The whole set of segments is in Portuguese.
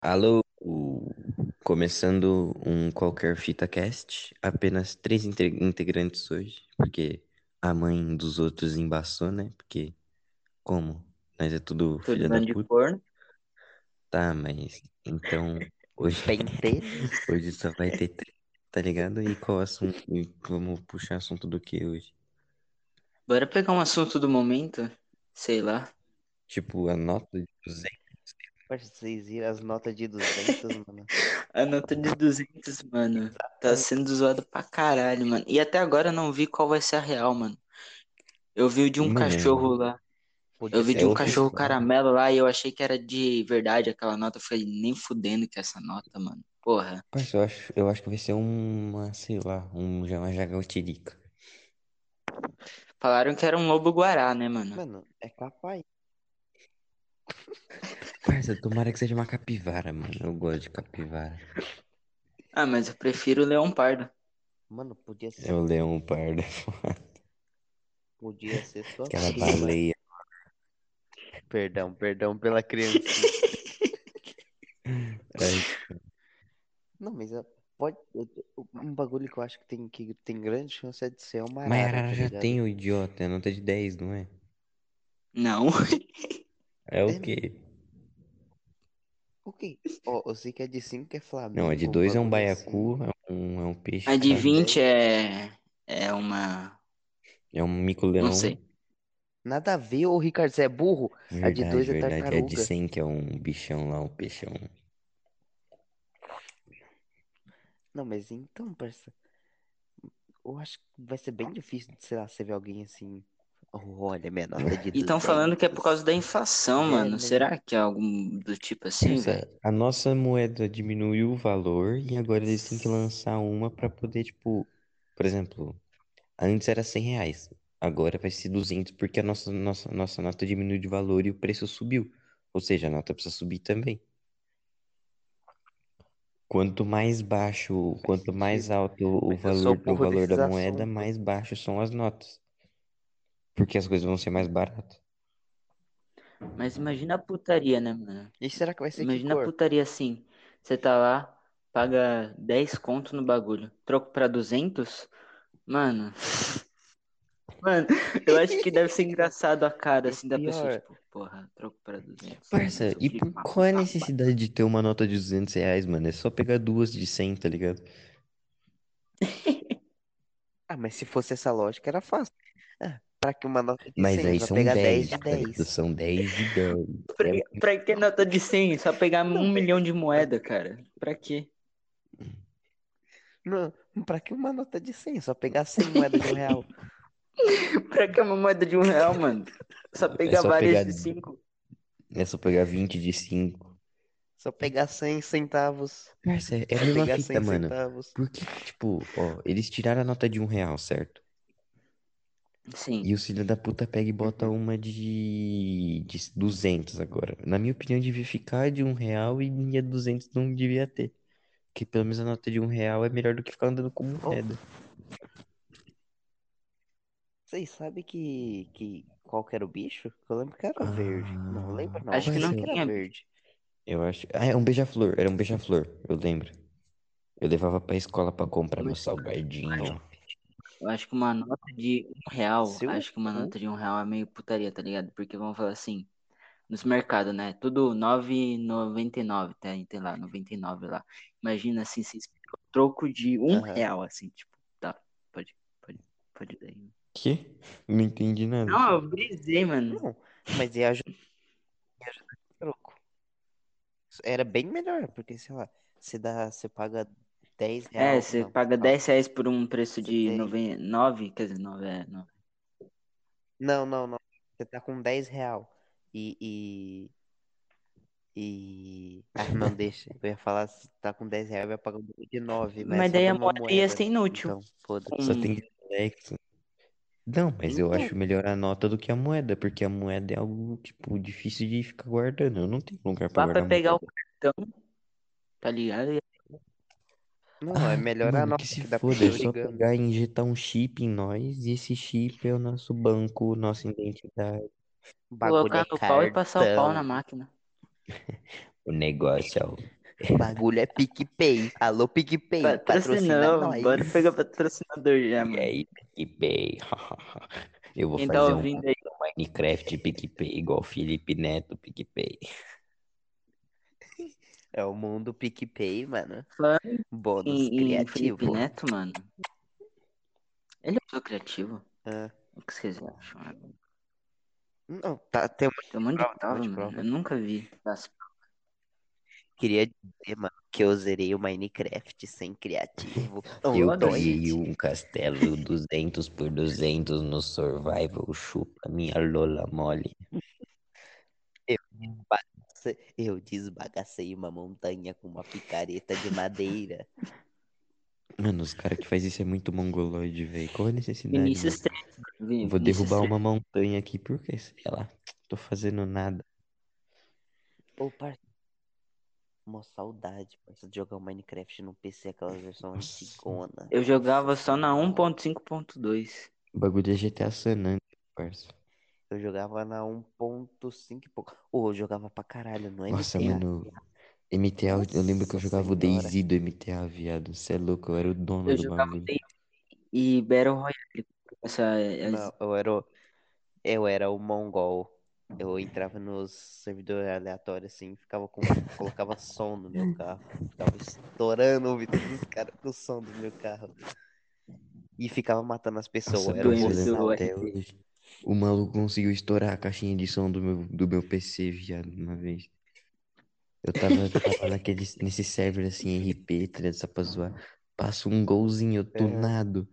Alô, começando um qualquer fita cast, apenas três inte- integrantes hoje, porque a mãe dos outros embaçou, né? Porque como? Nós é tudo Tudo filha da puta. corno. Tá, mas então hoje, hoje só vai ter três, tá ligado? E qual assunto? e Vamos puxar assunto do que hoje? Bora pegar um assunto do momento? Sei lá. Tipo, a nota de 200. Vocês viram as notas de 200, mano? A nota de 200, mano, tá sendo zoada pra caralho, mano. E até agora eu não vi qual vai ser a real, mano. Eu vi o de um Mano, cachorro lá. Podia Eu vi de um oficial. cachorro caramelo lá e eu achei que era de verdade aquela nota. Eu falei, nem fudendo que é essa nota, mano. Porra. Parça, eu acho, eu acho que vai ser uma, sei lá, um, uma jaguatirica. Falaram que era um lobo guará, né, mano? Mano, é capaz. Parça, tomara que seja uma capivara, mano. Eu gosto de capivara. Ah, mas eu prefiro o leão pardo. Mano, podia É ser, o leão pardo. podia ser sua Aquela prima. baleia. Perdão, perdão pela criança. Ai, Não, mas pode. Um bagulho que eu acho que tem, que tem grande chance é de ser uma Mas a arara, arara tá já tem o idiota, é nota de 10, não é? Não. É o É. quê? O quê? Ó, eu sei que a de 5 é Flamengo. Não, a de 2 é um bagulho assim. baiacu, é um, é um peixe. A de caralho. 20 é. É uma. É um mico-leão. Não sei. Nada a ver, ô Ricardo, você é burro? A de Verdade, 2 é verdade. É a de tartaruga. 100 que é um bichão lá, um peixão. Não, mas então, parça. Eu acho que vai ser bem difícil, sei lá, você ver alguém assim. Olha, minha nota de E estão falando que é por causa da inflação, É, mano. mas- Será que é algum do tipo assim, velho? Parça, a nossa moeda diminuiu o valor e agora eles têm que lançar uma pra poder, tipo, por exemplo, antes era 100 reais, agora vai ser 200 porque a nossa, nossa, nossa nota diminuiu de valor e o preço subiu. Ou seja, a nota precisa subir também. Quanto mais baixo, quanto mais alto o eu sou valor, o valor da moeda, assuntos. mais baixos são as notas. Porque as coisas vão ser mais baratas. Mas imagina a putaria, né, mano? E será que vai ser que Imagina a putaria assim. Você tá lá, paga 10 conto no bagulho. Troco pra 200? Mano. Mano, eu acho que deve ser engraçado a cara E assim da pessoa, tipo, porra, troco pra 200. Parça, e por qual é a necessidade de ter uma nota de 200 reais, mano? É só pegar duas de 100, tá ligado? Ah, mas se fosse essa lógica, era fácil. Ah, pra que uma nota de Mas 100? aí Só são pegar 10, 10 de tá ligado? 10. São 10 de 10. Pra, É- pra que nota de 100? Só pegar um milhão de moeda, cara. Pra quê? Não, pra que uma nota de 100? Só pegar 100 moedas de um real. Pra que uma moeda de um real, mano? Só pegar É só várias pegar- de 5. É só pegar 20 de 5. Só pegar 100 centavos. Parça, é a Só mesma pegar fita, 100 mano. centavos. Porque, tipo, ó, eles tiraram a nota de um real, certo? Sim. E o filho da puta pega e bota uma de, de 200 agora. Na minha opinião, devia ficar de um real e a 200 não devia ter. Porque pelo menos a nota de um real é melhor do que ficar andando com moeda. Vocês sabem que, que qual que era o bicho? Eu lembro que era verde. Não lembro não. Acho que não era verde. Eu acho. Ah, é um beija-flor. Era um beija-flor, eu lembro. Eu levava pra escola pra comprar meu salgadinho. Eu acho que uma nota de um real, Seu acho que uma cu. nota de um real é meio putaria, tá ligado? Porque vamos falar assim, nos mercados, né? Tudo 9,99, tá? Tem lá, 99 lá. Imagina assim, se o troco de um Aham. real, assim, tipo, tá, pode, pode, pode daí. Que? Não entendi nada. Não, eu brisei, mano. Não, mas ia ajudar. Ia ajudar no troco. Era bem melhor, porque, sei lá, você dá, você paga 10 É, reais. você não, paga não. 10 reais por um preço Você de tem- 9, quer dizer, 9 é, 9. Não, não, não. Você tá com 10 real. E, e. E. Ah, não, deixa. Eu ia falar, se tá com 10 reais, vai pagar um de 9. Mas, Mas é daí só a pra moeda ia ser inútil. Então, foda-se. Só Hum. tem reflexo. Não, mas eu Então. acho melhor a nota do que a moeda, porque a moeda é algo, tipo, difícil de ficar guardando. Eu não tenho lugar pra Vá pra guardar pegar o cartão, tá ligado? E- Não, é melhor a Mano, nota que se que dá pra foda, é só pegar e injetar um chip em nós, e esse chip é o nosso banco, nossa identidade. Bagulho Colocar é no pau e passar o pau na máquina. O negócio é o. O bagulho é PicPay. Alô, PicPay. Patrocina Patrocinou, nós. bora pegar patrocinador já, E mano. aí, PicPay. Eu vou Quem tá fazer um ouvindo aí? Minecraft PicPay igual o Felipe Neto PicPay. É o mundo PicPay, mano. Falando Bônus em criativo. Felipe Neto, mano. Ele é muito criativo. Ah, O que vocês acham? mano? não, tá, tem uma... Tem um monte Prova, de um prova, monte de mano. prova. Eu nunca vi. As- Queria dizer, mano, que eu zerei o Minecraft sem criativo. Eu criei um castelo 200 por 200 no Survival. Chupa minha lola mole. Eu desbagacei uma montanha com uma picareta de madeira. Mano, os caras que faz isso é muito mongoloide, velho. Qual a necessidade? Vinícius mano? 3. Vi- Vou Vinícius derrubar 3. uma montanha aqui porque, sei lá, tô fazendo nada. Ô, parça. Uma saudade, parça, de jogar o Minecraft no PC, aquela versão Nossa. antigona. Eu jogava só na 1.5.2. O bagulho é GTA San Andreas, parça. Eu jogava na 1.5 e pouco. Ô, eu jogava pra caralho no Nossa, MTA. mano. MTA, eu- eu lembro que eu Nossa jogava o senhora. DayZ do MTA, viado. Você é louco, eu era o dono Eu do jogava bagulho. Day e Battle Royale. Essa, as- Não, eu era, o- eu era o mongol. Eu entrava nos servidores aleatórios assim, ficava com, colocava som no meu carro, ficava estourando o ouvido dos caras com o som do meu carro. E ficava matando as pessoas. Nossa, era um boçal. até hoje. O maluco conseguiu estourar a caixinha de som do meu, do meu PC, viado, uma vez. Eu tava, tava naquele, nesse server assim, RP, tá ligado? Só pra zoar. Passo um golzinho tunado.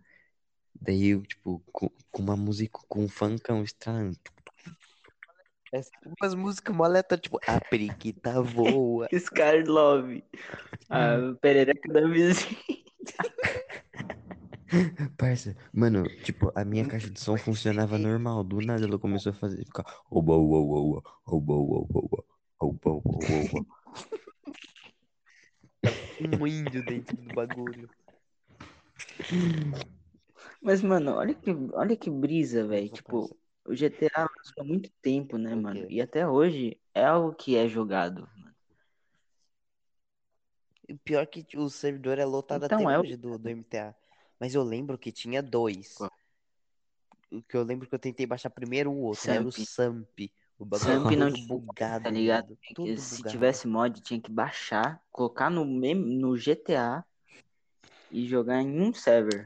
Daí eu, tipo, com, com uma música, com um funkão estranho. É umas músicas moletas, tipo, a periquita voa. Scar Love. A perereca da vizinha. Parça, mano, tipo, a minha caixa de som funcionava normal. Do nada ela começou a fazer, ficar. Oba, oba, oba, oba, oba, oba, oba, oba, oba. Um índio dentro do bagulho. Mas, mano, olha que, olha que brisa, velho. Tipo, o GTA há muito tempo, né, O mano? E até hoje é algo que é jogado. mano. E pior que o servidor é lotado Então, até é o- hoje do, do MTA. Mas eu lembro que tinha dois. Qual? O que eu lembro que eu tentei baixar primeiro o outro, era o Samp. Samp. O bagulho Samp não tinha, bugado, Tá ligado? que- Todo Se bugado. tivesse mod, tinha que baixar, colocar no, no GTA e jogar em um server.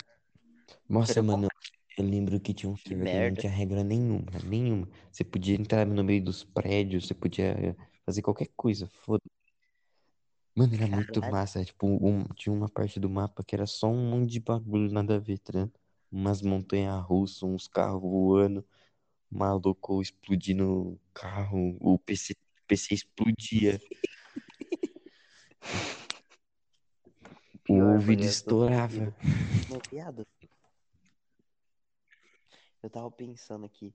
Nossa, Era mano, eu lembro que tinha um Que server que não merda. tinha regra nenhuma, nenhuma. Você podia entrar no meio dos prédios, você podia fazer qualquer coisa, foda. Mano, era muito Caralho. massa. Tipo, um- tinha uma parte do mapa que era só um monte de bagulho, nada a ver, tá ligado? Umas montanhas russas, uns carros voando, maluco explodindo o carro, o PC, PC explodia, o Pior, ouvido bagulho, eu tô estourava. Meu viado. Eu tava pensando aqui.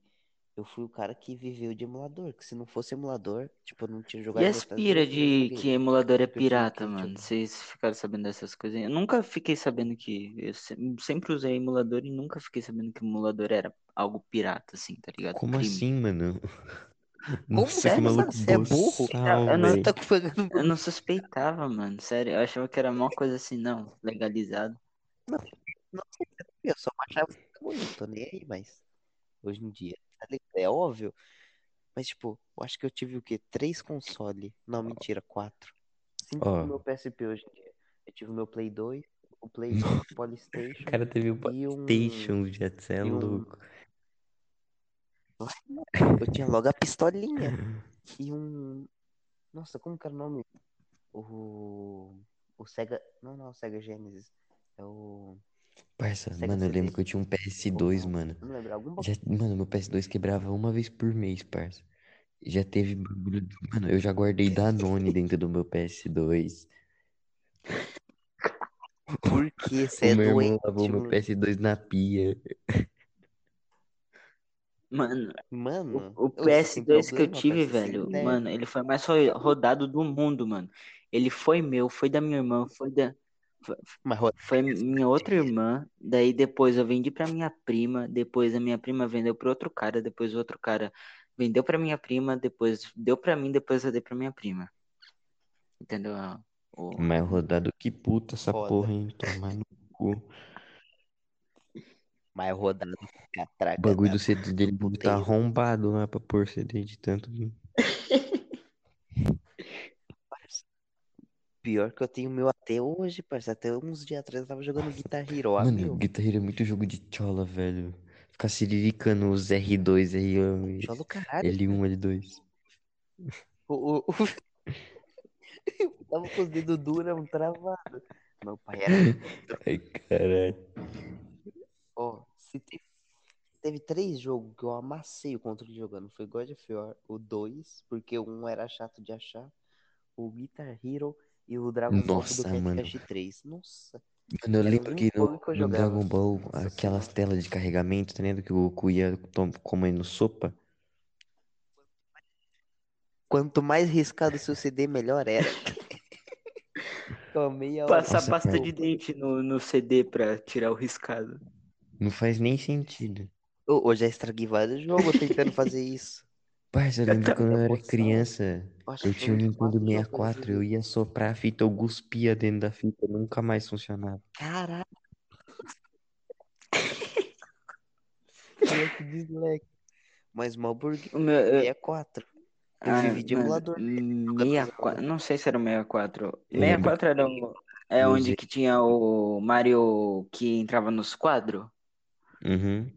Eu fui o cara que viveu de emulador. Que se não fosse emulador, tipo, eu não tinha jogado E as pira que de que emulador é pirata, que, mano? tipo, Vocês ficaram sabendo dessas coisas? Eu nunca fiquei sabendo que. Eu se- sempre usei emulador e nunca fiquei sabendo que emulador era algo pirata, assim, tá ligado? Como Crime. assim, mano? Como Nossa, você que não maluco? Você é burro? Eu não-. Eu não suspeitava, mano. Sério, eu achava que era uma coisa assim, não, legalizado. Não sei, eu só achava bagulho, não tô nem aí, mas hoje em dia? É óbvio. Mas, tipo, eu acho que eu tive o quê? Três consoles. Não, mentira, quatro. Cinco no meu PSP hoje em dia. Eu tive o meu Play 2, o Play 2, o O Polystation cara teve o e um. PlayStation, já você é um- louco. Eu tinha logo a pistolinha. E um. Nossa, como que era o nome? O. O Sega. Não, não, o Sega Genesis. É o. Parça, Sega mano, eu lembro que eu tinha um PS2, mano. Não lembro, algum Já, mano, meu PS2 quebrava uma vez por mês, parça. Já teve bagulho. Mano, eu já guardei Danone dentro do meu PS2. Por que você O é meu irmão doente, lavou meu mano? PS2 na pia. Mano, Mano, o, o ô, você tem PS2 que eu problema, tive, parça, velho, mano, ele foi mais ro- rodado do mundo, mano. Ele foi meu, foi da minha irmã, foi da. Foi- Mas Foi minha outra irmã, daí depois eu vendi pra minha prima, depois a minha prima vendeu pra outro cara, depois o outro cara vendeu pra minha prima, depois deu pra mim, depois eu dei pra minha prima. Entendeu? O... Mais rodado que puta essa Foda. porra, hein? Tomar no cu. Mais rodado que O catraca. bagulho do CD dele tá arrombado lá pra pôr CD de tanto. Pior que eu tenho o meu até hoje, parceiro. Até uns dias atrás eu tava jogando Guitar Hero. Mano. Guitar Hero é muito jogo de chola, velho. Ficar siriricando os R2, R1, Chola caralho. L1, L2. O, o, o... Eu tava com os dedos duros, travado. Meu pai era. Ai, caralho. Ó, se teve, teve três jogos que eu amassei o controle jogando. Foi God of War, o 2, porque 1 era chato de achar. O Guitar Hero e o Dragon Ball Nossa, do Cat mano. Cash 3. Nossa. Mano, eu Era lembro que no, que eu no. Dragon Ball, Nossa aquelas telas de carregamento, tá ligado? Que o Goku ia comendo sopa. Quanto mais riscado o seu CD, melhor era. Meia hora. Passar Nossa, pasta cara. de dente no, no CD pra tirar o riscado. Não faz nem sentido. Ô, Eu já estraguei vários jogos tentando fazer isso. Parça, eu lembro quando eu era criança, eu que tinha um Nintendo quatro jogos que eu 64, eu ia soprar a fita, eu cuspia dentro da fita, nunca mais funcionava. Caralho. Moleque dislex. Mas mal burguês. O meu, eu, 64. Eu ah, vivi de emulador. 64, não sei se era o 64. Eu lembro 64 era o, é onde que tinha o Mario que entrava nos quadros? Uhum.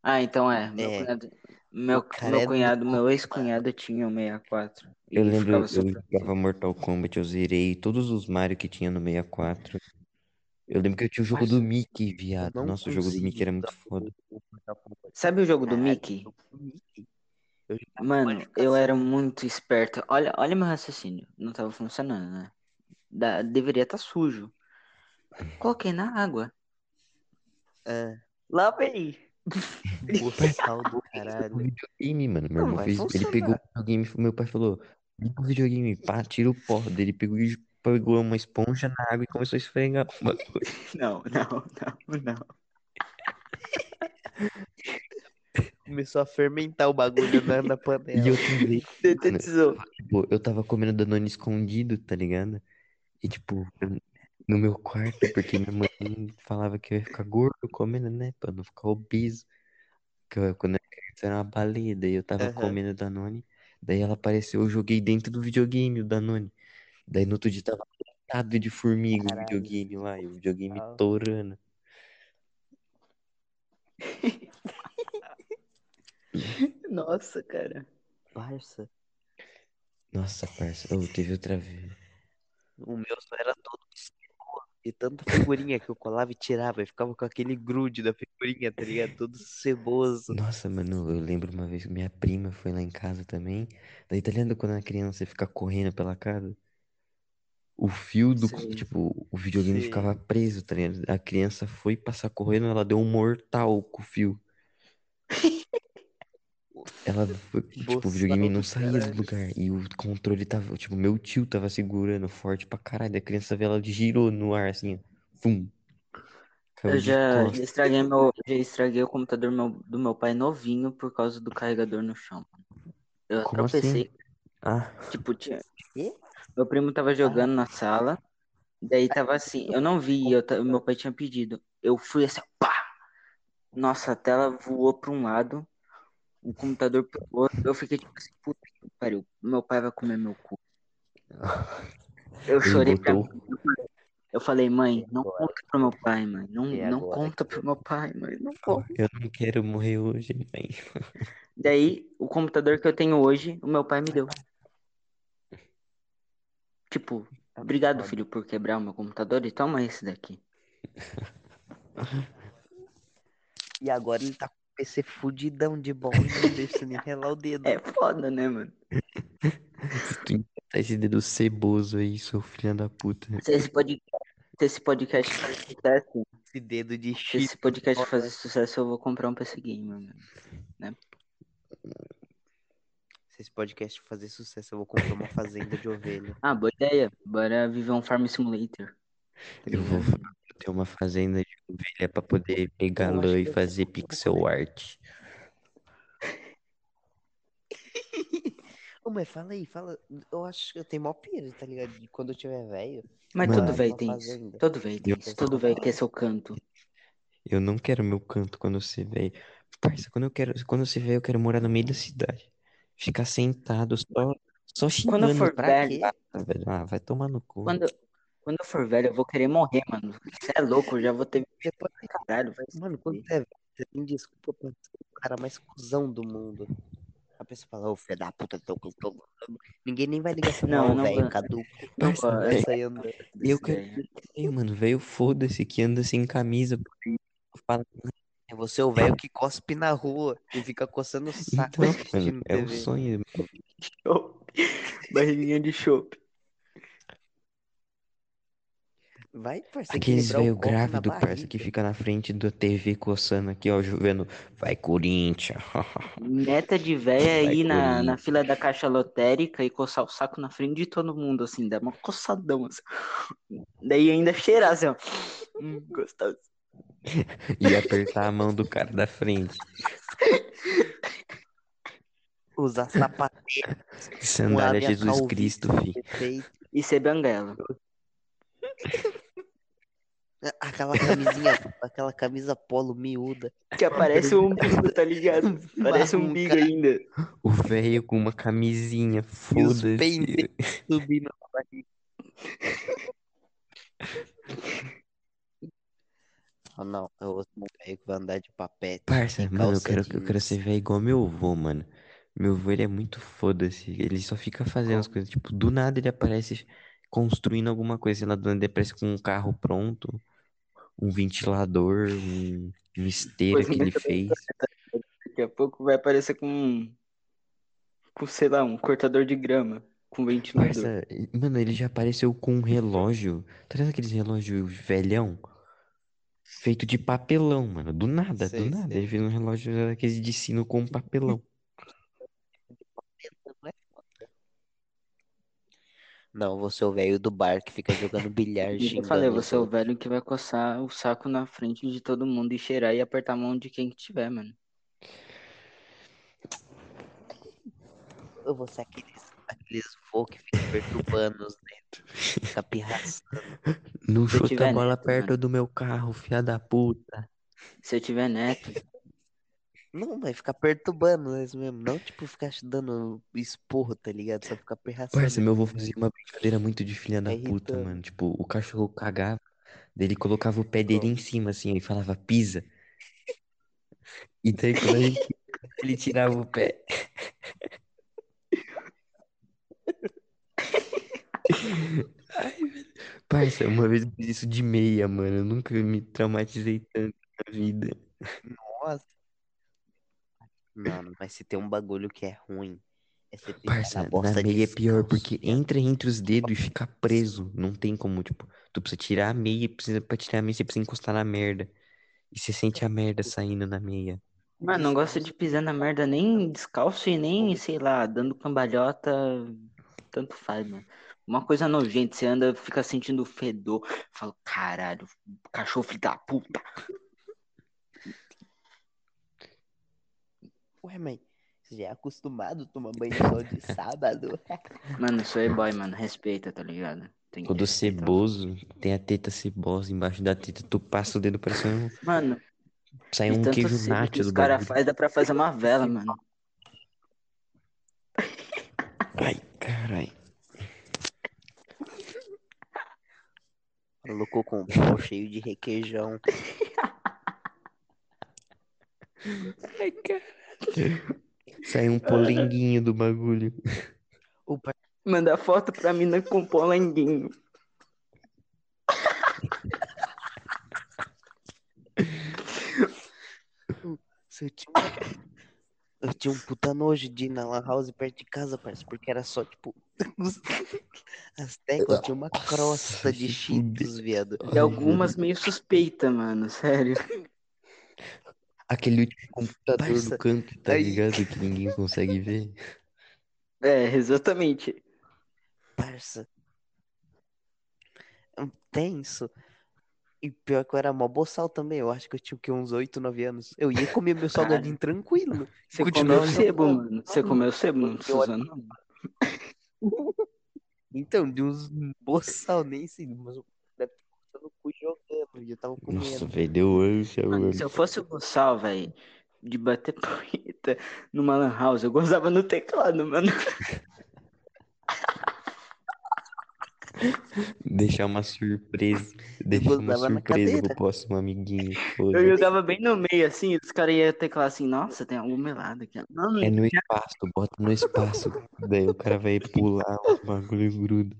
Ah, então é. Meu É. cunhado, meu, cara meu é cunhado, meu ex-cunhado tinha o 64. Eu E lembro, ficava eu jogava Mortal Kombat, eu zerei todos os Mario que tinha no 64. Eu lembro que eu tinha o jogo do Mickey, Eu viado. não Nossa, o jogo do consigo Mickey era muito jogar foda. o- o Mortal Kombat. Sabe o jogo do Caralho, Mickey? Eu jogava Mano, eu era muito esperto. Olha, olha meu raciocínio. Não tava funcionando, né? Da- deveria estar sujo. Coloquei na água. Ah, Lavei. Boçal do O caralho. videogame, mano. Meu irmão fez. Ele pegou o videogame, meu pai falou: liga o videogame, pá, tira o pó dele. Pegou, e pegou uma esponja na água e começou a esfregar o bagulho. Não, não, não, não. Começou a fermentar o bagulho na, na E panela. eu também. Detetizou. Tipo, eu tava comendo Danone escondido, tá ligado? E tipo, eu- no meu quarto, porque minha mãe falava que eu ia ficar gordo comendo, né? Pra não ficar obeso. Que eu, quando eu era uma baleia, daí eu tava Aham. comendo Danone. Daí ela apareceu, eu joguei dentro do videogame o Danone. Daí no outro dia tava lotado de formiga o Caralho. videogame lá, e o videogame Ah. torando. Nossa, cara. Parça, Nossa, parça, oh, teve outra vez. o meu só era todo. E tanta figurinha que eu colava e tirava. E ficava com aquele grude da figurinha, tá ligado? Todo ceboso. Nossa, mano, eu lembro uma vez que minha prima foi lá em casa também. Daí, tá ligado quando a criança fica correndo pela casa? O fio do, Sei. tipo, o videogame Sei. ficava preso, tá ligado? A criança foi passar correndo, ela deu um mortal com o fio. Ela tipo, o videogame não do saía do caralho. lugar. E o controle tava, tipo, meu tio tava segurando forte pra caralho. A criança veio, ela girou no ar, assim. Fum. Eu já, estraguei meu, já estraguei o computador meu- do meu pai novinho por causa do carregador no chão. Eu Como assim? tropecei, Ah, tipo, tinha, meu primo tava jogando na sala, daí tava assim, eu não vi, eu, meu pai tinha pedido. Eu fui assim, pá! Nossa, a tela voou pra um lado, o computador pro outro, eu fiquei tipo assim, puta que pariu, meu pai vai comer meu cu. Eu ele chorei pra botou. Eu falei, mãe, não conta pro meu pai, mãe. Não, não conta pro meu pai, mãe. Não conta. Eu não quero morrer hoje, mãe. Daí, o computador que eu tenho hoje, o meu pai me deu. Tipo, obrigado, Foda. filho, por quebrar o meu computador e toma esse daqui. E agora ele tá PC fudidão de bom não deixa nem relar o dedo. É foda, né, mano? Tu esse dedo ceboso aí, seu filho da puta. Se esse podcast, se esse podcast fazer sucesso, Esse dedo de se esse podcast fazer sucesso, eu vou comprar um PC gamer, mano. Se esse podcast fazer sucesso, eu vou comprar uma fazenda de ovelha. Ah, boa ideia. Bora viver um Farm Simulator. Eu vou ter uma fazenda de ovelha pra poder pegar Eu acho lã que e eu fazer pixel art. Ô, mas fala aí, fala. Eu acho que eu tenho mó pira, tá ligado? De quando eu tiver velho. Mas Mano, todo velho tem isso. Todo velho tem Eu- isso. Todo velho quer seu canto. Eu não quero meu canto quando eu ser velho. Parça, quando eu quero, quando eu ser velho, eu quero morar no meio da cidade. Ficar sentado só, só Quando eu xingando. for Pra velho, quê? Ah, velho. Ah, vai tomar no cu. quando, quando eu for velho, eu vou querer morrer, mano. Você é louco, eu já vou ter. Depois, Caralho, vai mano, quando você é velho, você tem desculpa pra ser o cara mais cuzão do mundo. A pessoa fala, ô filho da puta, tô com. tô- Ninguém nem vai ligar assim, Não, não, não velho, caduco. Não gosto. velho, Essa aí anda. eu quero velho, mano. Velho, foda-se, que anda sem camisa. Fala, É você o velho que cospe na rua e fica coçando o saco então, assistindo mano, é o TV. sonho. Barriguinha de chope. Vai, parça, Aqueles velho grávido, parça, que fica na frente da TV coçando aqui, ó, vendo. Vai, Corinthians. Meta de véia ir na, na fila da caixa lotérica e coçar o saco na frente de todo mundo, assim, dá uma coçadão, assim. Daí ainda cheirar, assim, ó. Hum, gostoso. E apertar a mão do cara da frente. Usar sapateiro Sandália Jesus calvície Cristo, fi. perfeita. E ser banguela. Aquela camisinha, aquela camisa polo miúda. Que aparece um umbigo, tá ligado? Parece um umbigo ainda. O velho com uma camisinha, foda-se. subindo na barriga. Oh, não, eu vou ser um velho que vai andar de papete. Parça, mano, eu quero, eu quero ser velho igual meu avô, mano. Meu avô, ele é muito foda-se. Ele só fica fazendo as coisas. Tipo, do nada ele aparece construindo alguma coisa. Lá, do nada ele aparece com um carro pronto, um ventilador, um, uma esteira que ele fez. Daqui a pouco vai aparecer com um. Com, sei lá, um cortador de grama. Com ventilador. Parça, mano, ele já apareceu com um relógio. Tá vendo aqueles relógios velhão? Feito de papelão, mano. Do nada, Sei, do nada. sei. Ele fez um relógio daqueles de sino com papelão. Não, você é o velho do bar que fica jogando bilhar, E eu falei, você é o velho que vai coçar o saco na frente de todo mundo e cheirar e apertar a mão de quem que tiver, mano. Eu vou ser aqueles, aqueles vô que fica perturbando os netos. Fica pirraçando. Não Se eu chuta tiver a bola neto, perto mano. do meu carro, filha da puta. Se eu tiver neto, Não, mas ficar perturbando eles mesmo. Não, tipo, ficar dando esporro, tá ligado? Só ficar pirraçando. Parça, meu avô fazia uma brincadeira muito de filha da É puta, irritante. mano. Tipo, o cachorro cagava, daí ele colocava o pé dele em cima, assim, e falava, pisa. E daí quando a gente ele tirava o pé. Ai, velho. Parça, uma vez eu fiz isso de meia, mano. Eu nunca me traumatizei tanto na vida. Nossa. Não, mas se tem um bagulho que é ruim, é você pisar Parça, na na bosta meia é pior, porque entra entre os dedos e fica preso. Não tem como, tipo, tu precisa tirar a meia, precisa, pra tirar a meia, você precisa encostar na merda. E você sente a merda saindo na meia. mano, não gosto de pisar na merda nem descalço e nem, sei lá, dando cambalhota. Tanto faz, mano. Uma coisa nojenta, você anda, fica sentindo o fedor. Fala, caralho, cachorro filho da puta. Ué, mãe, você já é acostumado a tomar banho só de sábado? Mano, sou boy, mano. Respeita, tá ligado? Tem Todo respeitar. ceboso, tem a teta cebosa embaixo da teta, tu passa o dedo parecendo. Mano, Sai um queijo nacho que os do caras bagulho. fazem, dá pra fazer uma vela, mano. Ai, carai. Colocou com um pau cheio de requeijão. Ai, caralho. Sai um polenguinho do bagulho. O par- Manda foto pra mina com polenguinho. Eu tinha... eu tinha um puta nojo de ir na lan house perto de casa, parceiro, porque era só, tipo... As teclas tinha uma crosta de cheetos, viado. E algumas meio suspeita, mano. Sério. Aquele último computador Parça, no canto, tá aí- ligado? Que ninguém consegue ver. É, exatamente. Parça. Hum, Tenso. E pior que eu era mó boçal também. Eu acho que eu tinha o quê? Uns 8, 9 anos. Eu ia comer meu salgadinho tranquilo. Você comeu sebo, mano. Você comeu sebo, precisa não. Então, de uns boçal, nem sei, mas o o cu jogando, e eu tava Nossa, velho, deu ânsia, Mano, se eu fosse o Bossal, velho, de bater punheta numa lan house, eu gozava no teclado, mano. Deixar uma surpresa. Deixar uma surpresa pro próximo amiguinho. Eu Foda-se. jogava bem no meio, assim, os caras iam teclar assim, nossa, tem algum melado aqui. Não, não, É no espaço, bota no espaço. Daí o cara vai pular, os bagulho gruda.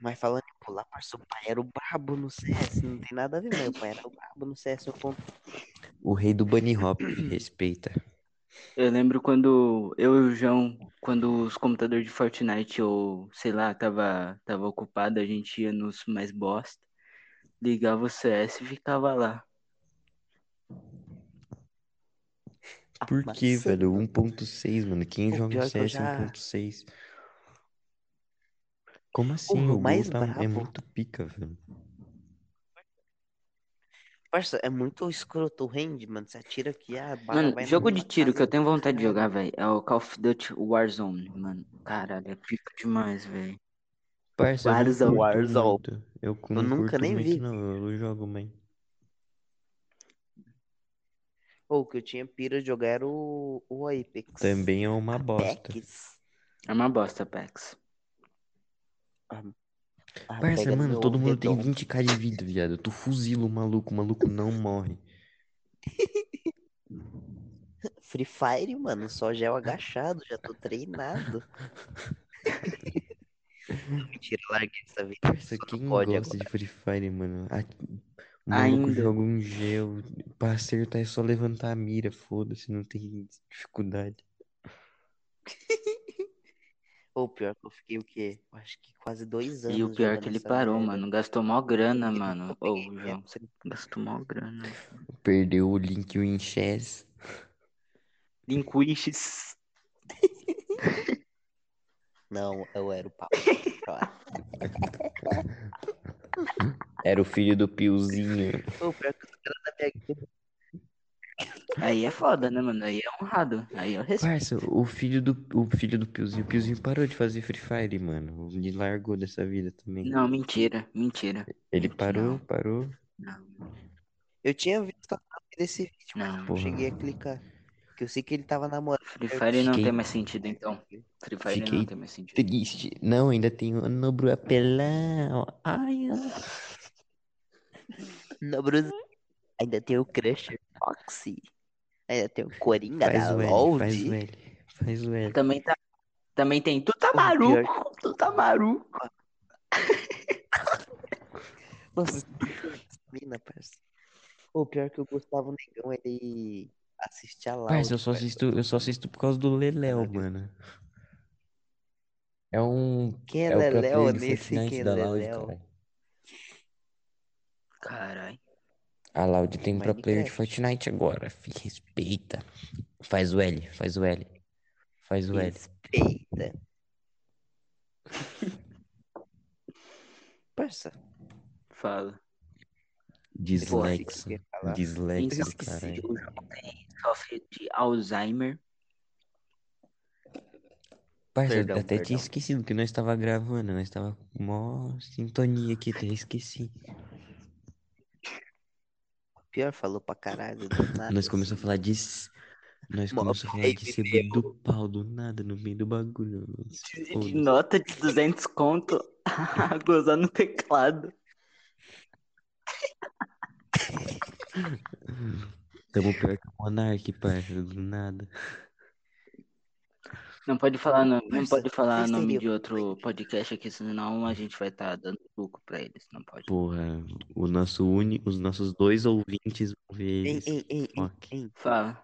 Mas falando em pular, parça, o pai era o brabo no CS, não tem nada a ver, mas o pai era o brabo no CS. Eu conto. O rei do bunny hop, respeita. Eu lembro quando eu e o João, quando os computadores de Fortnite ou, sei lá, tava, tava ocupado, a gente ia nos mais bosta, ligava o CS e ficava lá. Por que, Amassando. velho? 1.6, mano. Quem O joga eu CS já- 1.6? Como assim? O o mais tá- é brabo- muito pica, velho. Parça, é muito escroto o rende, mano. Você atira aqui, a bala Mano, jogo de tiro que eu casa. tenho vontade de jogar, velho, é o Call of Duty Warzone, mano. Caralho, é pica demais, velho. Parça, eu Warzone. Warzone. Eu, não nunca nem vi. não. Eu jogo, mãe. Ou o que eu tinha pira de jogar era o, o Apex. Também é uma bosta. Apex? É uma bosta, Pex. Ah, Parça, pega no mano, todo mundo tem redondo. 20k de vida, viado. Tu fuzila o maluco, o maluco não morre. Free Fire, mano, só gel agachado, já tô treinado. Mentira, larguei essa vida. Parça, quem gosta agora. de Free Fire, mano? A- O Ainda. joga um gel. Pra acertar é só levantar a mira, foda-se, não tem dificuldade. Ou pior que eu fiquei o quê? Eu Acho que quase dois anos E o pior é que ele parou, merda. mano. Gastou mó grana, mano. Ô, né? João, você gastou mó grana. Perdeu o link Winchess. Linguiches. Não, eu era o pau. Era o filho do Piozinho. Ô, pior que os caras da minha guia. Aí é foda, né, mano? Aí é honrado. Aí eu respeito. Parça, o filho do, o filho do Piozinho. O Piozinho parou de fazer Free Fire, mano. Ele largou dessa vida também. Não, mentira, mentira. Ele Não. parou, parou. Não, Eu tinha visto a desse vídeo, mas não. cheguei a clicar. Porque eu sei que ele tava namorando. Free Fire não Fiquei- tem mais sentido, então. Free Fire Fiquei não tem mais sentido. Triste. Não, ainda tem o Nobru Apelão. Ai, ai. No Bruce. Ainda tem o Crusher Foxy. Ainda tem o Coringa Faz da o L, Loud. faz o L. Faz o L. Também tá. Também tem. Tu tá maluco? Tu tá maluco? Nossa, mina, parça. O pior que o Gustavo Negão, ele assiste a Loud. Parça, eu só assisto, eu só assisto por causa do Caralho. mano. É um. Quem é, É Leléo? Fortnite quem é da Leléo. caralho. Caralho. A Loud tem pro player de. Fortnite agora, fi. Respeita. Faz o L, faz o L. Faz o L. Respeita. Parça, Fala. Dislexo. que eu ia falar. Dislexo, Então, caralho. O João tem, sofre de Alzheimer. Parça, eu Perdão, até tinha perdão. esquecido que nós tava gravando, nós tava com mó sintonia aqui, até esqueci. pior falou pra caralho. Do nada, Nós começamos a falar de. Nós começamos a falar de cebola do pau, do nada, no meio do bagulho. De Foda-se. nota de 200 conto gozar no teclado. Tamo pior que o Monark, parça, do nada. Não pode falar, não Parça, pode falar vocês nome teriam- de outro podcast aqui, senão a gente vai estar dando lucro pra eles. Não pode. Porra, o nosso uni... os nossos dois ouvintes vão ver Ei, eles. ei, ei, ei, Fuck. ei, Fala.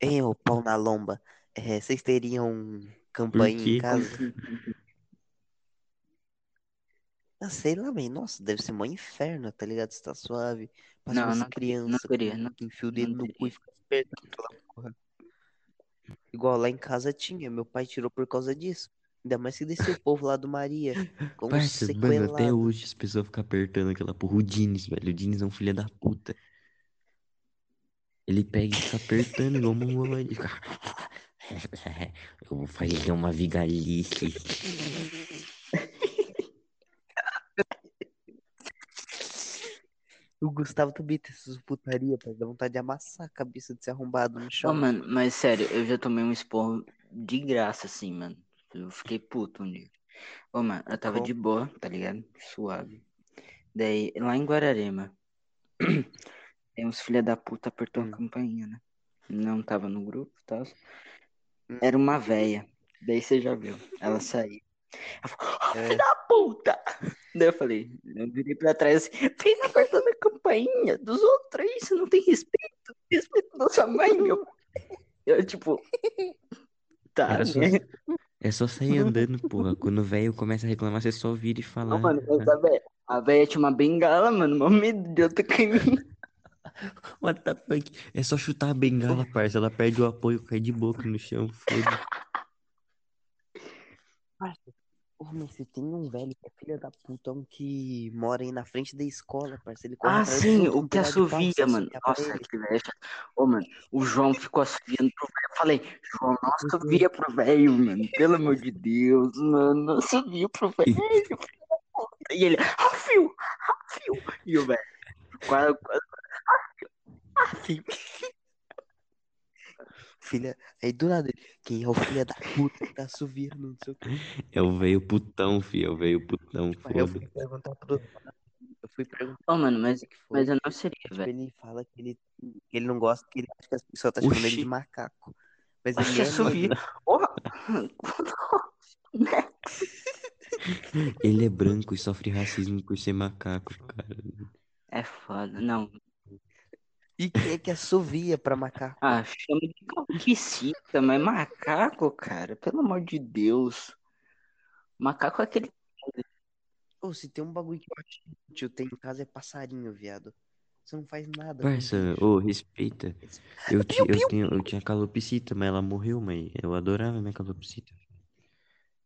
ei, ô pau na lomba. É, vocês teriam campainha quê? em casa? Ah, sei lá, man. Nossa, deve ser mó inferno, tá ligado? Você tá suave. Mas Não, não criança não com- não- enfia o dedo no cu e fica apertando aquela porra. Igual lá em casa tinha, meu pai tirou por causa disso. Ainda mais que desceu o povo lá do Maria. Com Parça, mano, até hoje as pessoas ficam apertando aquela porra. O Dines, velho. O Dines é um filho da puta. Ele pega e fica apertando igual uma fica... Eu vou fazer uma vigalice. O Gustavo também tem essas putaria, pai. Dá vontade de amassar a cabeça de ser arrombado no Ô, chão. mano, mas sério, eu já tomei um esporro de graça, assim, mano. Eu fiquei puto um dia. Ô, mano, eu tava Como? de boa, tá ligado? Suave. Daí, lá em Guararema, tem uns filha da puta apertou a Hum. campainha, né? Não tava no grupo e tal. Hum. Era uma véia. Daí você já viu. Ela saiu. Ela falou, "Ô, É. filha da puta! Daí eu falei, eu virei pra trás assim, vem apertando a campainha dos outros aí, você não tem respeito. Respeito da sua mãe, meu. Eu, tipo, tá, Era só, né? é só sair andando, porra. Quando o velho começa a reclamar, você só vira e fala. Não, mano, mas a véia, a véia tinha uma bengala, mano, mó medo de em mim. What the fuck? É só chutar a bengala, parça. Ela perde o apoio, cai de boca no chão. Foda. Ô, mas se tem um velho que é filha da puta, um que mora aí na frente da escola, parceiro. Ele Ah, sim, o que pau, assovia, mano. Nossa, que velho. Ô, mano, o João ficou assoviando pro velho. Eu falei, João, não assovia pro velho, mano. Pelo amor de Deus, mano. Não assovia pro velho. filho da puta. E ele, Rafio, Rafio. E o velho, quase, quase, Rafio. Filha... Aí do nada, ele, quem é o filho da puta que tá assoviando, não sei o quê. É o velho putão, fi. É o velho putão, Aí eu foda. fui perguntar pro... Eu fui perguntar Ô, mano, mas, o que foi. mas eu não seria, Tipo, velho. ele fala que ele, que ele não gosta, que ele acha que as pessoas tá chamando ele de macaco. Mas Acho ele que é mesmo. Porra. Ele é branco e sofre racismo por ser macaco, cara. É foda. Não. E quem é que assovia pra macaco? Ah, chama de calquicita, mas macaco, cara, pelo amor de Deus. Macaco é aquele. Ou se tem um bagulho que eu acho útil ter em casa é passarinho, viado. Você não faz nada Parça, ô, respeita. Eu, ti, eu, tenho, eu tinha calopsita, mas ela morreu, mas eu adorava minha calopsita.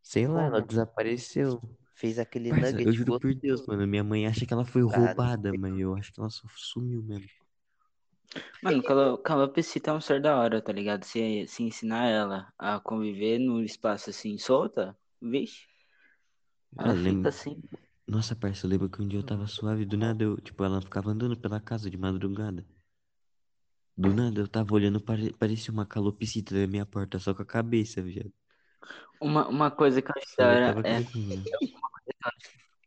Sei lá, ela desapareceu. Fez aquele Parça, nugget eu juro por. Deus, mano. Minha mãe acha que ela foi Cara, roubada, mas eu acho que ela só sumiu mesmo. Mano, calo- calopsita é um ser da hora, tá ligado? Se, se ensinar ela a conviver no espaço assim, solta, vixe, ela fica lembra... assim. Nossa, parça, eu lembro que um dia eu tava suave, do nada eu, tipo, ela ficava andando pela casa de madrugada. Do nada eu tava olhando, pare... parecia uma calopsita da minha porta, só com a cabeça, viado. Uma, uma coisa que eu acho da eu hora tava é.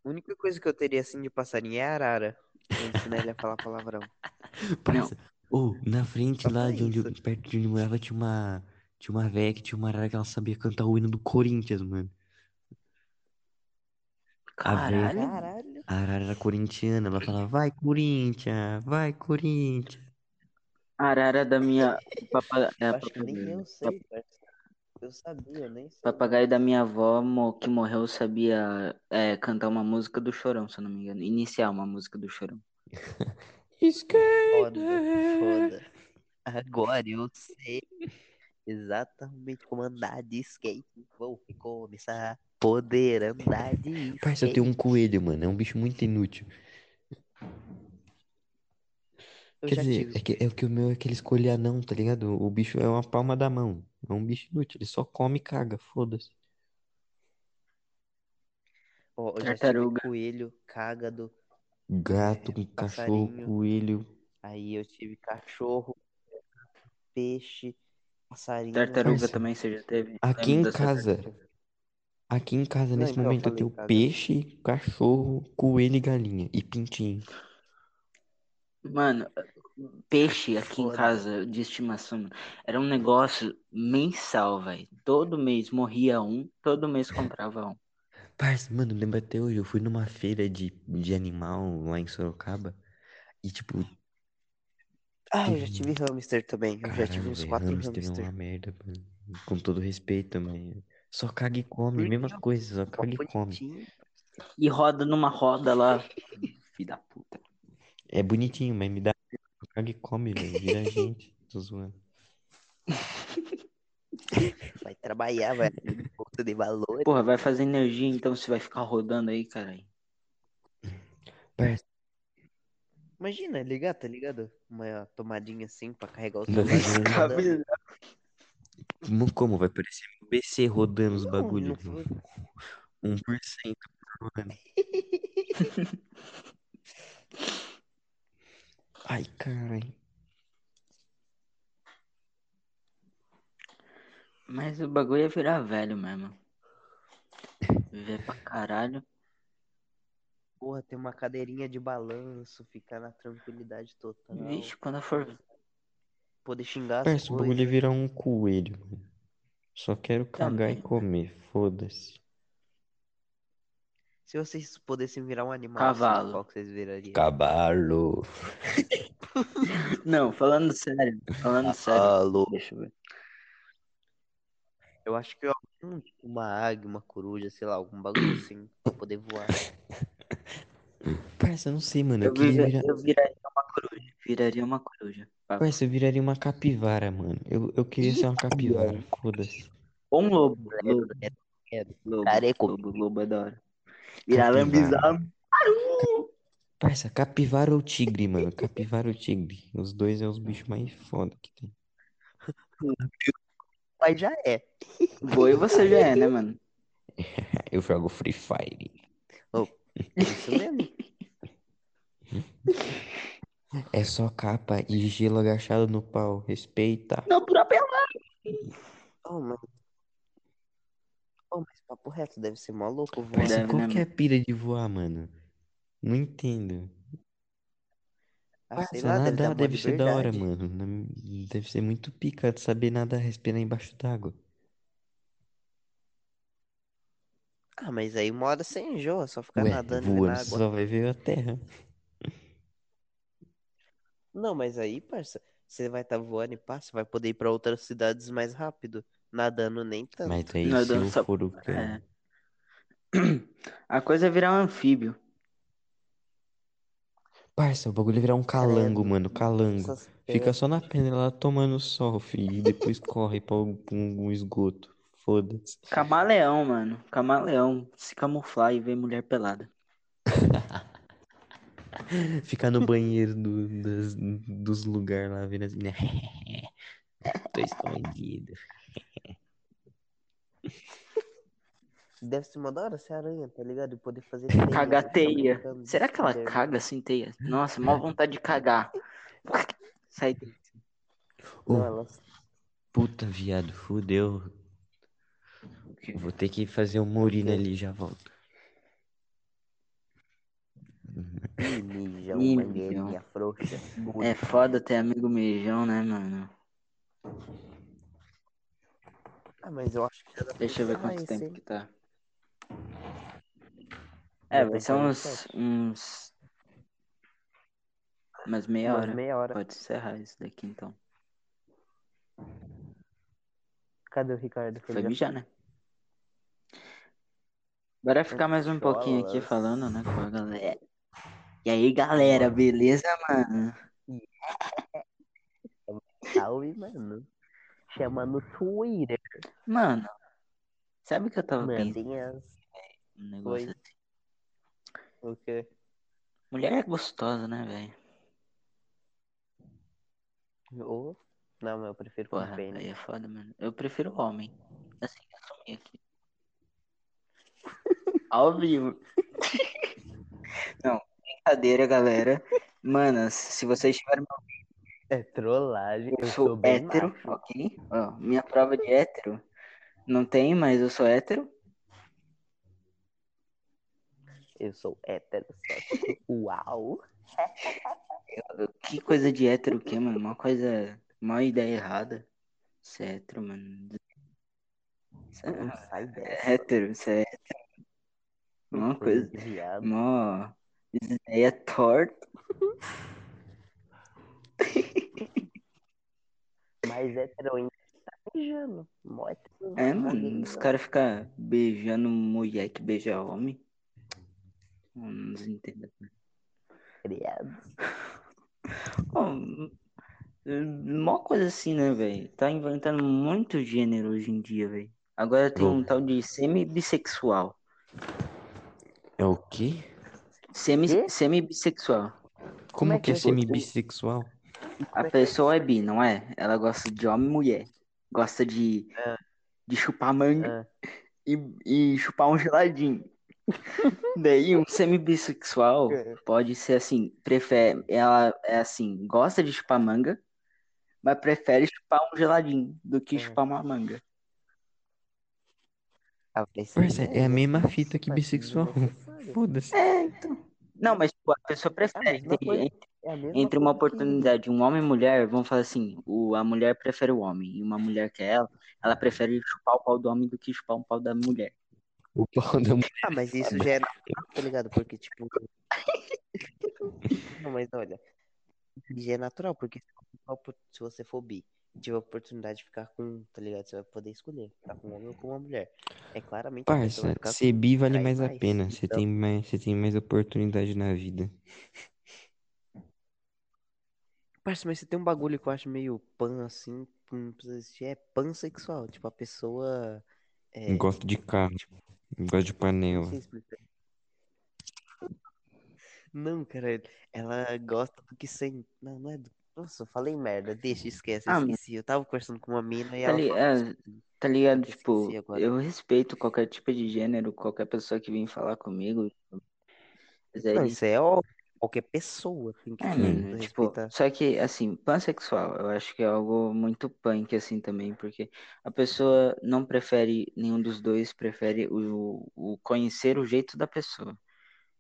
A única coisa que eu teria assim de passarinho é arara. Vou ensinar ele a falar palavrão. Parça, ô, na frente Só lá de onde perto de onde morava, tinha uma, tinha uma véia que tinha uma arara que ela sabia cantar o hino do Corinthians, mano. A véia, Caralho. Caralho. a arara era corintiana, ela falava, vai Corinthians, vai Corinthians. Arara da minha. Papa... É, Eu acho que nem papagaio. eu sei. Eu sabia, eu nem sei. Papagaio da minha avó que morreu sabia é, cantar uma música do Chorão, se eu não me engano. Iniciar uma música do Chorão. Foda, foda. Agora eu sei exatamente como andar de skate. Vou começar a poder andar de Parça, eu skate. tenho um coelho, mano, é um bicho muito inútil. Eu Quer dizer, tive. é que, é que o meu é aquele escolher anão, tá ligado? O bicho é uma palma da mão. É um bicho inútil, ele só come e caga, foda-se. Ó, eu já tive Tartaruga. coelho, cágado, Gato, é, cachorro, coelho. Aí eu tive cachorro, peixe, passarinho. Tartaruga Parça, também você já teve? aqui em casa, tartaruga. aqui em casa, Não, nesse eu momento, eu falei tenho cágado. peixe, cachorro, coelho e galinha. E pintinho. Mano, peixe aqui em casa de estimação era um negócio mensal, velho. Todo mês morria um, todo mês comprava um. Parça, mano, lembra até hoje, eu fui numa feira de, de animal lá em Sorocaba. E, tipo, Ah, eu já tive hamster também. Eu já tive uns velho, quatro hamster é hamster. uma merda, mano. Com todo respeito também. Só caga e come, mesma coisa, só caga e come. E roda numa roda lá. Filho da puta. É bonitinho, mas me dá. Caga e come, velho. Vira gente. Tô zoando. Vai trabalhar, bolsa de valores. Porra, vai fazer energia, então você vai ficar rodando aí, caralho. Imagina, ligar, tá ligado? Uma tomadinha assim pra carregar o celular. um- rodando. Como- vai parecer um PC rodando os Não, bagulhos? não foi. 1% por ano. Ai, caralho. Mas o bagulho ia virar velho mesmo. Viver pra caralho. Porra, tem uma cadeirinha de balanço, ficar na tranquilidade total. Vixe, quando eu for. Poder xingar as Parça, o bagulho ia coisas. virar um coelho, mano. Só quero cagar e Também. comer, foda-se. Se vocês pudessem virar um animal, Cavalo. assim, qual que vocês virariam? Cavalo. Não, falando sério. Falando sério. Cavalo. Deixa eu ver. Eu acho que eu uma águia, uma coruja, sei lá, algum bagulho assim, pra poder voar. Parça, eu não sei, mano. Eu Eu, queria vira- virar. eu viraria uma coruja. Viraria uma coruja. Parça, eu viraria uma capivara, mano. Eu, eu queria ser uma capivara, foda-se. Ou um lobo. Lobo. Lobo. Careco. Lobo, lobo é da hora. Virar lambizado. Parça, capivara ou tigre, mano? Capivara ou tigre? Os dois é os bichos mais foda que tem. Mas já é. Boi você já é, né, mano? Eu jogo Free Fire. Isso mesmo. É só capa e gelo agachado no pau. Respeita. Não, por apelo. Oh, mas... Oh, mas papo reto, deve ser mó louco voar. Deve, qual né, que é a pira de voar, mano? Não entendo. Ah, sei lá, deve dar nadar mó deve ser da hora, liberdade. mano. Na- Deve ser muito pica de saber nadar, respirar embaixo d'água. Ah, mas aí uma hora você enjoa, só ficar Ué, nadando e vendo voando, água. só vai ver a terra. Não, mas aí, parça, você vai estar voando e você vai poder ir pra outras cidades mais rápido. Nadando nem tanto. Mas aí, se eu dança- for o quê? É. A coisa é virar um anfíbio. Parça, o bagulho é virar um calango, mano. Calango. Essas Fica só na pedra lá tomando sol, filho. E depois corre pra um, pra um esgoto. Foda-se. Camaleão, mano. Camaleão. Se camuflar e ver mulher pelada. Ficar no banheiro do- das- dos lugares lá, vendo assim, né? Tô escondido. Deve ser uma da hora ser aranha, tá ligado? E poder fazer teia, Cagar teia. Será que ela caga sem teia? Nossa, mó vontade de cagar. Sai dentro. Não, Ô, elas... puta, viado, fudeu. Vou ter que fazer uma urina ali, já volto. Mijão, mangueirinha mijão. frouxa. É foda ter amigo mijão, né, mano? Ah, mas eu acho que já dá pra Deixa eu ver quanto tempo hein? que tá. É, vai ser uns, 47. uns. Umas meia Umas hora. meia hora. Pode encerrar isso daqui então. Cadê o Ricardo? Foi Ele já- mijar, né? Bora ficar mais um pouquinho aqui falando, né, com a galera. E aí, galera, beleza, mano? Salve, mano. Chama no Twitter. Mano, sabe o que eu tava pensando? Mandem as... Um negócio Oi. assim. O quê? Mulher é gostosa, né, velho? Ô, Não, mas eu prefiro com Porra, pênis. aí é foda, mano. Eu prefiro homem. Assim, assumi aqui. Ao vivo. Não, brincadeira, galera. Mano, se vocês tiverem. É trollagem. Eu sou bem hétero, macho. ok? Ó, minha prova de hétero. Não tem, mas eu sou hétero. Eu sou hétero. só que- Uau. Que coisa de hétero que, mano? Uma coisa. Uma ideia errada. Você é hétero, mano. Não é sai dessa. hétero, você é hétero. Uma coisa. viado. Mó ideia torta. Mas hétero ainda beijando. Hétero. É, mano, os não. caras ficam beijando mulher que beija homem. Não entendo. Criados. Ó, Mó coisa assim, né, velho? Tá inventando muito gênero hoje em dia, velho. Agora tem um tal de semi-bissexual. É o quê? Semi, Quê? semi-bissexual. Como é que é que- semi-bissexual? A pessoa é bi, não é? Ela gosta de homem e mulher. Gosta de, Ah. de chupar manga Ah, e, e chupar um geladinho. Daí um semi-bissexual É. pode ser assim, prefere, ela é assim, gosta de chupar manga, mas prefere chupar um geladinho do que É. chupar uma manga. ah, Parça, isso é a mesma nossa, fita que bissexual. Foda-se. É, então. Não, mas tipo, a pessoa É a prefere mesma ter- coisa- é entre uma que- oportunidade de um homem e mulher, vamos falar assim, o, a mulher prefere o homem e uma mulher que é ela, ela prefere chupar o pau do homem do que chupar um pau da mulher. O pau da mulher. Ah, mas isso já é natural, tá ligado? Porque, tipo. Não, mas olha. Já é natural, porque se você for bi e tiver a oportunidade de ficar com, tá ligado? Você vai poder escolher ficar com um homem ou com uma mulher. É claramente Parça, ser bi vale atrai mais a mais, pena. Você então- tem mais, você tem mais oportunidade na vida. Parça, mas você tem um bagulho que eu acho meio pan assim, não precisa existir, é pansexual. Tipo, a pessoa. É, Gosto de carro. Gosto de não panela. sei explicar. Não, cara, ela gosta do que sem. Não, não é do. Nossa, eu falei merda, deixa, esquece, eu Ah, mas- esqueci. Eu tava conversando com uma mina e Tá ela li- falou é, Tá ligado? Eu Tipo, agora. eu respeito qualquer tipo de gênero, qualquer pessoa que vem falar comigo. Mas Não, aí, isso é óbvio. Qualquer pessoa tem que é, tipo, mano, tipo, respeitar. só que, assim, pansexual, eu acho que é algo muito punk, assim, também, porque a pessoa não prefere nenhum dos dois, prefere o, o conhecer o jeito da pessoa.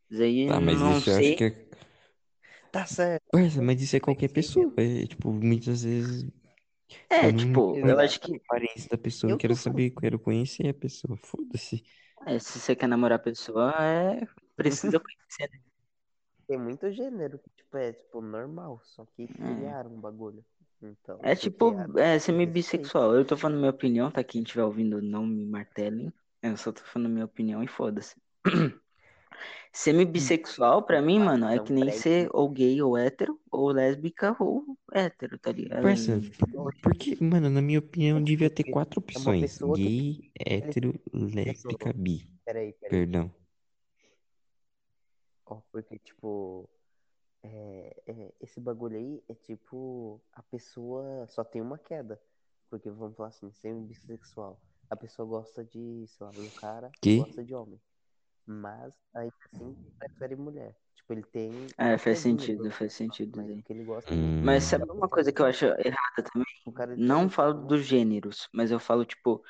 Mas aí, Tá, mas não isso eu sei, acho que é. Tá certo. Parça, mas isso é qualquer pessoa. É, tipo, muitas vezes. é, eu não tipo, eu acho que, a aparência da pessoa, eu Eu quero tô falando. saber, quero conhecer a pessoa. Foda-se. é, se você quer namorar a pessoa, é, precisa conhecer, né? Tem muito gênero que, tipo, é, tipo, normal, só que É. criaram um bagulho. Então, É tipo, criaram, é semi-bissexual. Eu tô falando minha opinião, tá? Quem estiver ouvindo, não me martelem. Eu só tô falando minha opinião e foda-se. Semi-bissexual, pra mim, mano, é Não que nem ser ou gay ou hétero, ou lésbica ou hétero, tá ligado? Parça, porque, mano, na minha opinião, devia ter quatro É opções: pessoa que- gay, hétero, lésbica, bi. Peraí, peraí. Perdão. Ó, porque, tipo, é, é, esse bagulho aí é tipo, a pessoa só tem uma queda. Porque, vamos falar assim, sendo bissexual, a pessoa gosta de, sei lá, um cara Que? gosta de homem. Mas, ainda assim, prefere mulher. Tipo, ele tem. É, faz sentido, faz sentido Mas ele gosta Hum. Mas sabe uma coisa que eu acho errada também? O cara Não falo "Não, dos gêneros, mas eu falo, tipo,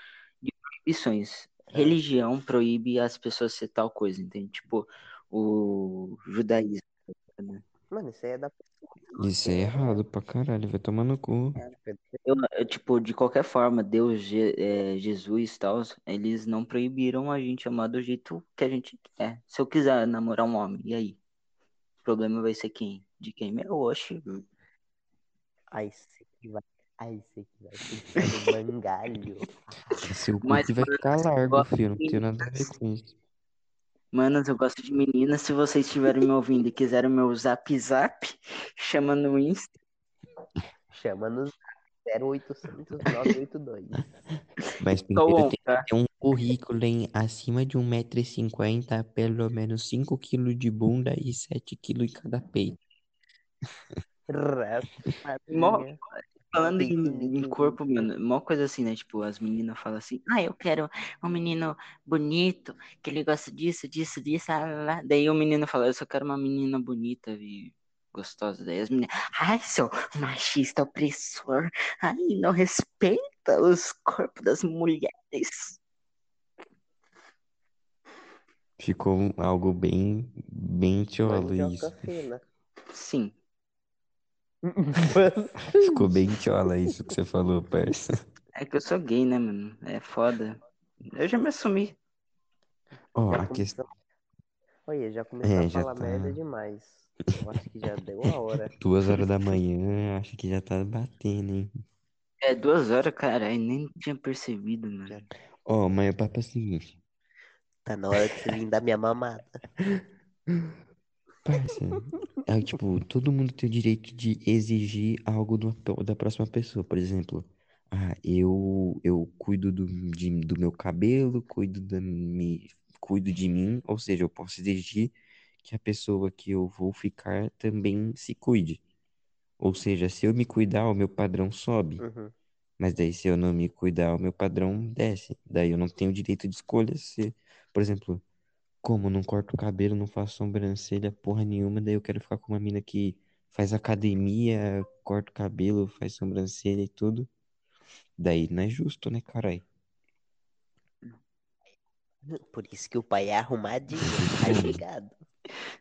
de proibições. É. Religião proíbe as pessoas ser tal coisa, entende? Tipo, o judaísmo. né? Mano, isso aí é da Isso é errado pra caralho, vai tomar no cu. Eu, eu, tipo, de qualquer forma, Deus, Je- é, Jesus e tal, eles não proibiram a gente amar do jeito que a gente quer. Se eu quiser namorar um homem, e aí? O problema vai ser quem? De quem? Meu, oxe. Aí sei que vai. Aí sei que vai. Puxar no mangalho. Seu cu Mas, que vai ficar largo, filho. Não tem nada a ver com isso. Manos, eu gosto de meninas. Se vocês estiverem me ouvindo e quiserem meu zap zap, chama no Insta. Chama nos 0800 982. Mas Tô primeiro bom, tem tá? que ter um currículo em acima de 1,50m, pelo menos 5kg de bunda e 7kg em cada peito. Mó- Raspadinha. Falando em, Piquenique. em corpo, mano, mó coisa assim, né? Tipo, as meninas falam assim, ah, eu quero um menino bonito, que ele gosta disso, disso, disso, ah, lá, lá. Daí o menino fala, eu só quero uma menina bonita e gostosa. Daí as meninas, ai, seu machista opressor, ai, não respeita os corpos das mulheres. Ficou algo bem, bem tiola isso. fina. Ficou bem tiola isso que você falou, parça. é que eu sou gay, né, mano? É foda. Eu já me assumi. Ó, Já a questão. Olha, já começou É, a já falar tá. merda demais. Eu acho que já deu a hora. Duas horas da manhã, acho que já tá batendo, hein? É duas horas, cara, eu nem tinha percebido, mano. Ó, mas o papo é o seguinte. Tá na hora de você vir dar minha mamada. Parça, é tipo, todo mundo tem o direito de exigir algo do, da próxima pessoa. Por exemplo, ah, eu, eu cuido do, de- do meu cabelo, cuido da, me, cuido de mim, ou seja, eu posso exigir que a pessoa que eu vou ficar também se cuide. Ou seja, se eu me cuidar, o meu padrão sobe. Uhum. Mas daí, se eu não me cuidar, o meu padrão desce. Daí eu não tenho direito de escolha se, por exemplo, como não corto o cabelo, não faço sobrancelha, porra nenhuma, daí eu quero ficar com uma mina que faz academia, corta o cabelo, faz sobrancelha e tudo. Daí não é justo, né, carai? Por isso que o pai é arrumadinho, tá ligado?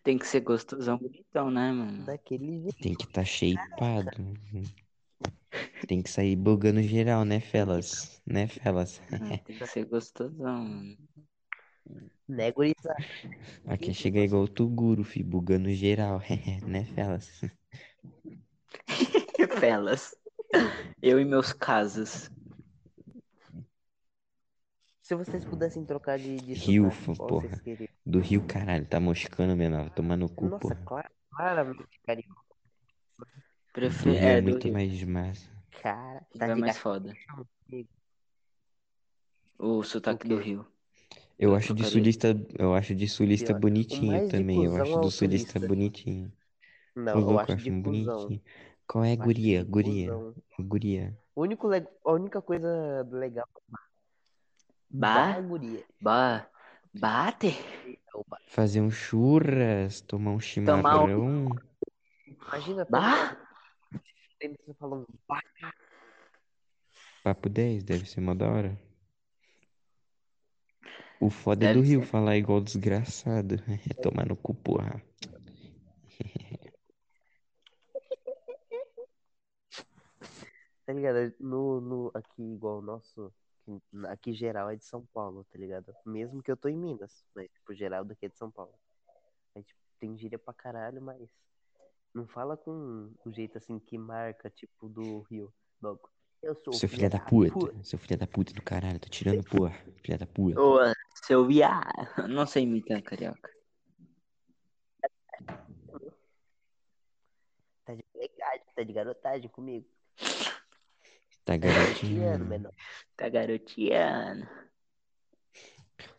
Tem que ser gostosão bonitão, né, mano? Daquele jeito. Tem que estar tá shapeado. Uhum. Tem que sair bugando geral, né, felas? Né, felas? Ah, tem que ser gostosão, mano. Né, gurizada? Aqui chega igual o Tuguro, fi, bugando geral. né, felas? Felas. Eu e meus casos. Se vocês pudessem trocar de, de Rio, sotaque, porra. Do Rio, caralho, tá moscando, menor. Tomar no cu, Nossa, porra. clara- claramente, carioca. Do Prefiro. É É, muito Rio. mais massa. Cara, tá é mais foda. O sotaque O do? Rio. Eu acho de trocaria. sulista, eu acho de sulista Pior. O bonitinho mais de também. Eu cuzão acho é o do sulista sulista. bonitinho. Não, O eu louco, acho eu acho de cuzão. bonitinho. Qual é, Eu acho guria? de Guria. cuzão. Guria. O único le- A única coisa legal. Bah. Bah, guria. Ba... Bate? É Fazer um churras, tomar um Tomar um- chimarrão. Imagina, tá Bah. falando bah. Papo 10, deve ser mó da hora. O foda é Deve do Rio ser. falar igual desgraçado. É tomar no cu, porra. Tá ligado? No, no, aqui, igual o nosso. aqui- geral é de São Paulo, tá ligado? Mesmo que eu tô em Minas, mas, tipo, geral daqui é de São Paulo. Aí, tipo, tem gíria pra caralho, mas não fala com um jeito assim que marca, tipo, do Rio. Logo. Eu sou Seu filho da puta. Seu filho da puta do caralho. Tô tirando porra. Filha da puta. Ô, seu viado. Não sei imitar carioca. Tá de molecagem, tá de garotagem comigo. Tá garotinho. menor. Tá garoteando.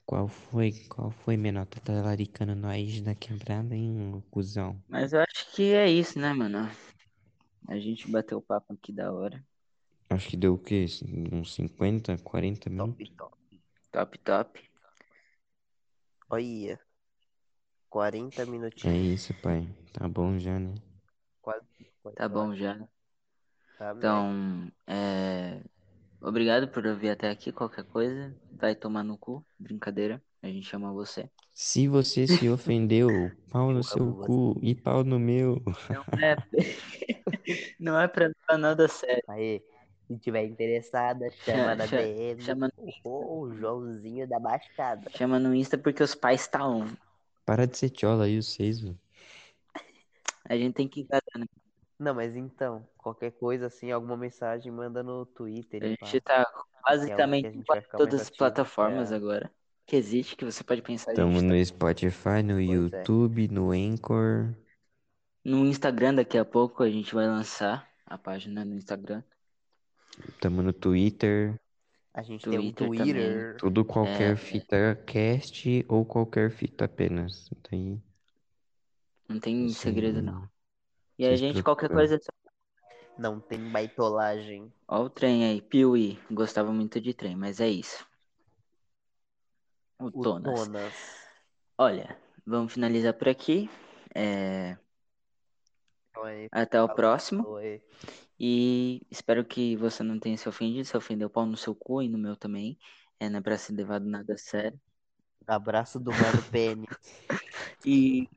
Qual foi? Qual foi, menor? Tá talaricando nós da quebrada, hein, cuzão? Mas eu acho que é isso, né, mano? A gente bateu o papo aqui da hora. Acho que deu o quê? Uns 50, 40 minutos? Top, top. Top, top. Olha. 40 É minutinhos. isso, pai. Tá bom já, né? Quase 50 Tá bom já. Tá. Então, é... Obrigado por ouvir até aqui. Qualquer coisa, vai tomar no cu. Brincadeira. A gente chama você. Se você se ofendeu, pau no Eu seu cu e pau no meu. Não é, não é pra levar nada sério. Aí, se tiver interessada, chama na Chama- DM. chama- Ô, o Joãozinho da Baixada. Chama no Insta porque os pais tá on. Para de ser tchola aí, vocês, velho. A gente tem que né? Não, mas então, qualquer coisa assim, alguma mensagem, manda no Twitter. A pá. gente tá basicamente em todas as plataformas É. agora que existe, que você pode pensar. tá no Spotify, no é. YouTube, no Anchor. no Instagram daqui a pouco a gente vai lançar a página no Instagram. Tamo no Twitter. A gente tem um Twitter Twitter. Tudo qualquer É. fita cast ou qualquer fita apenas. Daí, Não tem assim, segredo não. E a gente, qualquer coisa, é Não tem baitolagem. ó o trem aí, Piuí. Gostava muito de trem, mas é isso. O O Tonas. Tonas. Olha, vamos finalizar por aqui. É, Até o próximo. aí. E espero que você não tenha se ofendido. Se ofendeu, pau no seu cu e no meu também. É, não é pra ser levado nada a sério. Abraço do Mano Pênis. E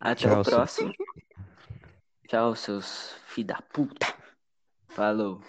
até Tchau, o seu- próximo. Tchau, seus filhos da puta. Falou.